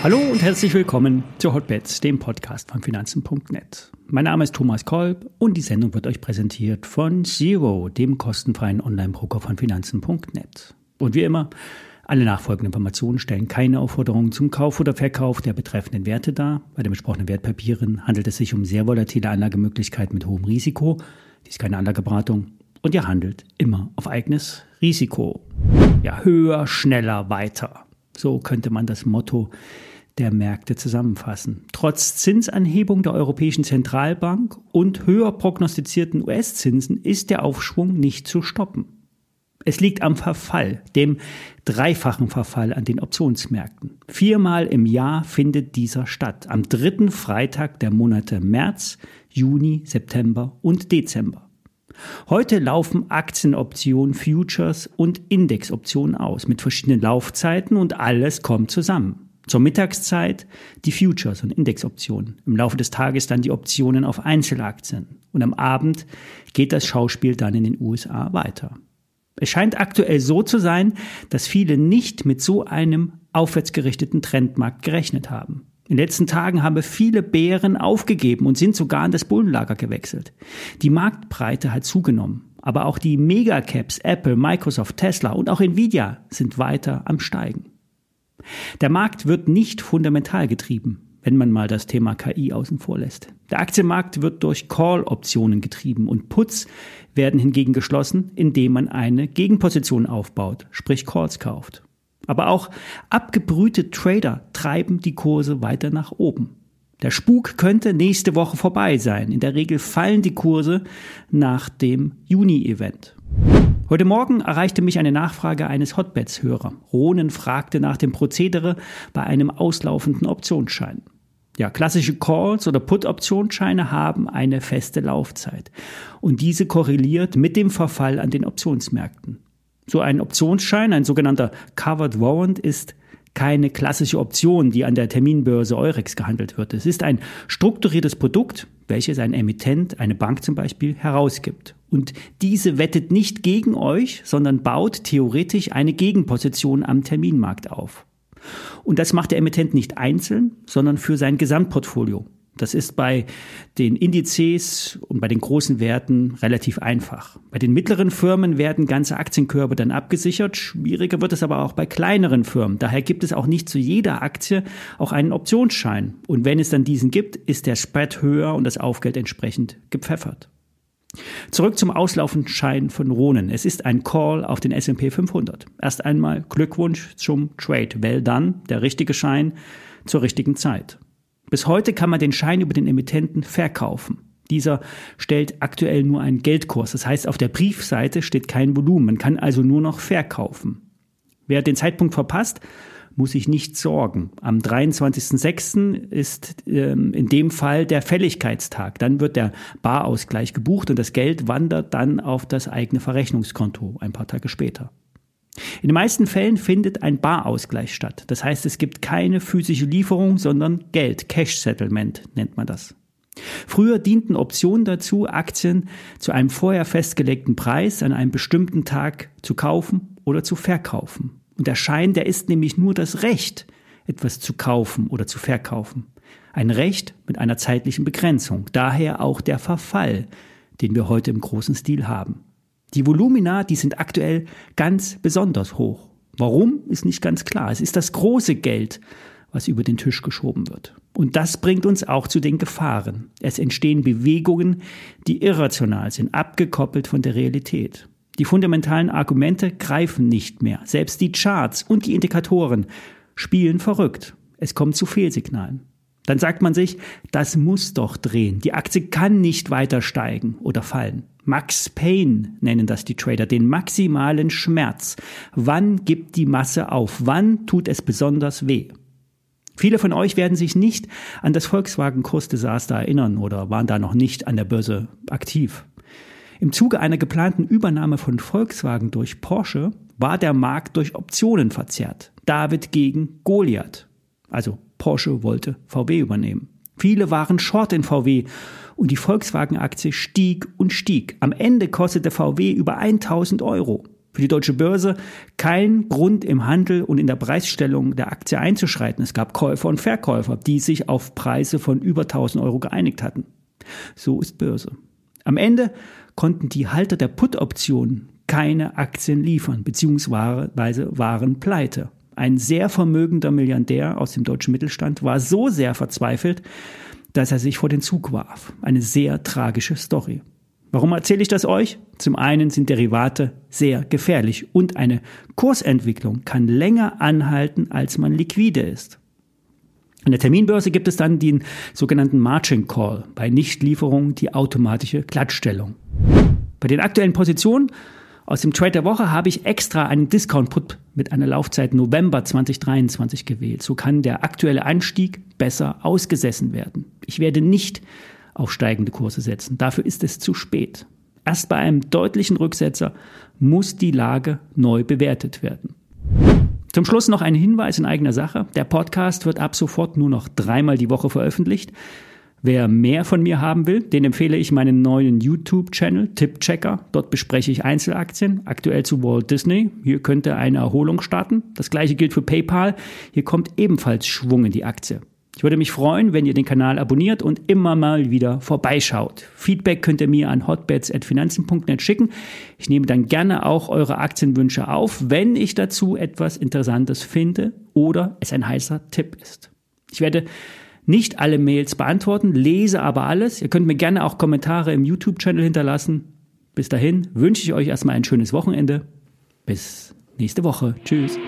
Hallo und herzlich willkommen zu Hotbets, dem Podcast von Finanzen.net. Mein Name ist Thomas Kolb und die Sendung wird euch präsentiert von Zero, dem kostenfreien Online-Broker von Finanzen.net. Und wie immer, alle nachfolgenden Informationen stellen keine Aufforderungen zum Kauf oder Verkauf der betreffenden Werte dar. Bei den besprochenen Wertpapieren handelt es sich um sehr volatile Anlagemöglichkeiten mit hohem Risiko. Dies ist keine Anlageberatung und ihr handelt immer auf eigenes Risiko. Ja, höher, schneller, weiter. So könnte man das Motto der Märkte zusammenfassen. Trotz Zinsanhebung der Europäischen Zentralbank und höher prognostizierten US-Zinsen ist der Aufschwung nicht zu stoppen. Es liegt am Verfall, dem dreifachen Verfall an den Optionsmärkten. Viermal im Jahr findet dieser statt. Am dritten Freitag der Monate März, Juni, September und Dezember. Heute laufen Aktienoptionen, Futures und Indexoptionen aus mit verschiedenen Laufzeiten und alles kommt zusammen. Zur Mittagszeit die Futures und Indexoptionen. Im Laufe des Tages dann die Optionen auf Einzelaktien. Und am Abend geht das Schauspiel dann in den USA weiter. Es scheint aktuell so zu sein, dass viele nicht mit so einem aufwärtsgerichteten Trendmarkt gerechnet haben. In den letzten Tagen haben viele Bären aufgegeben und sind sogar in das Bullenlager gewechselt. Die Marktbreite hat zugenommen. Aber auch die Megacaps Apple, Microsoft, Tesla und auch Nvidia sind weiter am Steigen. Der Markt wird nicht fundamental getrieben, wenn man mal das Thema KI außen vor lässt. Der Aktienmarkt wird durch Call-Optionen getrieben und Puts werden hingegen geschlossen, indem man eine Gegenposition aufbaut, sprich Calls kauft. Aber auch abgebrühte Trader treiben die Kurse weiter nach oben. Der Spuk könnte nächste Woche vorbei sein. In der Regel fallen die Kurse nach dem Juni-Event. Heute Morgen erreichte mich eine Nachfrage eines Hotbeds-Hörer. Ronen fragte nach dem Prozedere bei einem auslaufenden Optionsschein. Ja, klassische Calls oder Put-Optionsscheine haben eine feste Laufzeit. Und diese korreliert mit dem Verfall an den Optionsmärkten. So ein Optionsschein, ein sogenannter Covered Warrant, ist keine klassische Option, die an der Terminbörse Eurex gehandelt wird. Es ist ein strukturiertes Produkt, welches ein Emittent, eine Bank zum Beispiel, herausgibt. Und diese wettet nicht gegen euch, sondern baut theoretisch eine Gegenposition am Terminmarkt auf. Und das macht der Emittent nicht einzeln, sondern für sein Gesamtportfolio. Das ist bei den Indizes und bei den großen Werten relativ einfach. Bei den mittleren Firmen werden ganze Aktienkörbe dann abgesichert. Schwieriger wird es aber auch bei kleineren Firmen. Daher gibt es auch nicht zu jeder Aktie auch einen Optionsschein. Und wenn es dann diesen gibt, ist der Spread höher und das Aufgeld entsprechend gepfeffert. Zurück zum auslaufenden Schein von Ronen. Es ist ein Call auf den S&P 500. Erst einmal Glückwunsch zum Trade. Well done, der richtige Schein zur richtigen Zeit. Bis heute kann man den Schein über den Emittenten verkaufen. Dieser stellt aktuell nur einen Geldkurs. Das heißt, auf der Briefseite steht kein Volumen. Man kann also nur noch verkaufen. Wer den Zeitpunkt verpasst, muss sich nicht sorgen. Am 23.06. ist ähm, in dem Fall der Fälligkeitstag. Dann wird der Barausgleich gebucht und das Geld wandert dann auf das eigene Verrechnungskonto ein paar Tage später. In den meisten Fällen findet ein Barausgleich statt. Das heißt, es gibt keine physische Lieferung, sondern Geld, Cash Settlement nennt man das. Früher dienten Optionen dazu, Aktien zu einem vorher festgelegten Preis an einem bestimmten Tag zu kaufen oder zu verkaufen. Und der Schein, der ist nämlich nur das Recht, etwas zu kaufen oder zu verkaufen. Ein Recht mit einer zeitlichen Begrenzung. Daher auch der Verfall, den wir heute im großen Stil haben. Die Volumina, die sind aktuell ganz besonders hoch. Warum, ist nicht ganz klar. Es ist das große Geld, was über den Tisch geschoben wird. Und das bringt uns auch zu den Gefahren. Es entstehen Bewegungen, die irrational sind, abgekoppelt von der Realität. Die fundamentalen Argumente greifen nicht mehr. Selbst die Charts und die Indikatoren spielen verrückt. Es kommt zu Fehlsignalen. Dann sagt man sich, das muss doch drehen. Die Aktie kann nicht weiter steigen oder fallen. Max Pain nennen das die Trader, den maximalen Schmerz. Wann gibt die Masse auf? Wann tut es besonders weh? Viele von euch werden sich nicht an das Volkswagen-Kursdesaster erinnern oder waren da noch nicht an der Börse aktiv. Im Zuge einer geplanten Übernahme von Volkswagen durch Porsche war der Markt durch Optionen verzerrt. David gegen Goliath. Also Porsche wollte VW übernehmen. Viele waren short in VW und die Volkswagen-Aktie stieg und stieg. Am Ende kostete VW über 1000 Euro. Für die deutsche Börse kein Grund im Handel und in der Preisstellung der Aktie einzuschreiten. Es gab Käufer und Verkäufer, die sich auf Preise von über 1000 Euro geeinigt hatten. So ist Börse. Am Ende konnten die Halter der Put-Optionen keine Aktien liefern, beziehungsweise waren pleite. Ein sehr vermögender Milliardär aus dem deutschen Mittelstand war so sehr verzweifelt, dass er sich vor den Zug warf. Eine sehr tragische Story. Warum erzähle ich das euch? Zum einen sind Derivate sehr gefährlich und eine Kursentwicklung kann länger anhalten, als man liquide ist. An der Terminbörse gibt es dann den sogenannten Margin Call, bei Nichtlieferung die automatische Glattstellung. Bei den aktuellen Positionen aus dem Trade der Woche habe ich extra einen Discount-Put mit einer Laufzeit November 2023 gewählt. So kann der aktuelle Anstieg besser ausgesessen werden. Ich werde nicht auf steigende Kurse setzen. Dafür ist es zu spät. Erst bei einem deutlichen Rücksetzer muss die Lage neu bewertet werden. Zum Schluss noch ein Hinweis in eigener Sache. Der Podcast wird ab sofort nur noch dreimal die Woche veröffentlicht. Wer mehr von mir haben will, den empfehle ich meinen neuen YouTube-Channel Tippchecker. Dort bespreche ich Einzelaktien, aktuell zu Walt Disney. Hier könnte eine Erholung starten. Das gleiche gilt für PayPal. Hier kommt ebenfalls Schwung in die Aktie. Ich würde mich freuen, wenn ihr den Kanal abonniert und immer mal wieder vorbeischaut. Feedback könnt ihr mir an hotbets.finanzen.net schicken. Ich nehme dann gerne auch eure Aktienwünsche auf, wenn ich dazu etwas Interessantes finde oder es ein heißer Tipp ist. Ich werde nicht alle Mails beantworten, lese aber alles. Ihr könnt mir gerne auch Kommentare im YouTube-Channel hinterlassen. Bis dahin wünsche ich euch erstmal ein schönes Wochenende. Bis nächste Woche. Tschüss.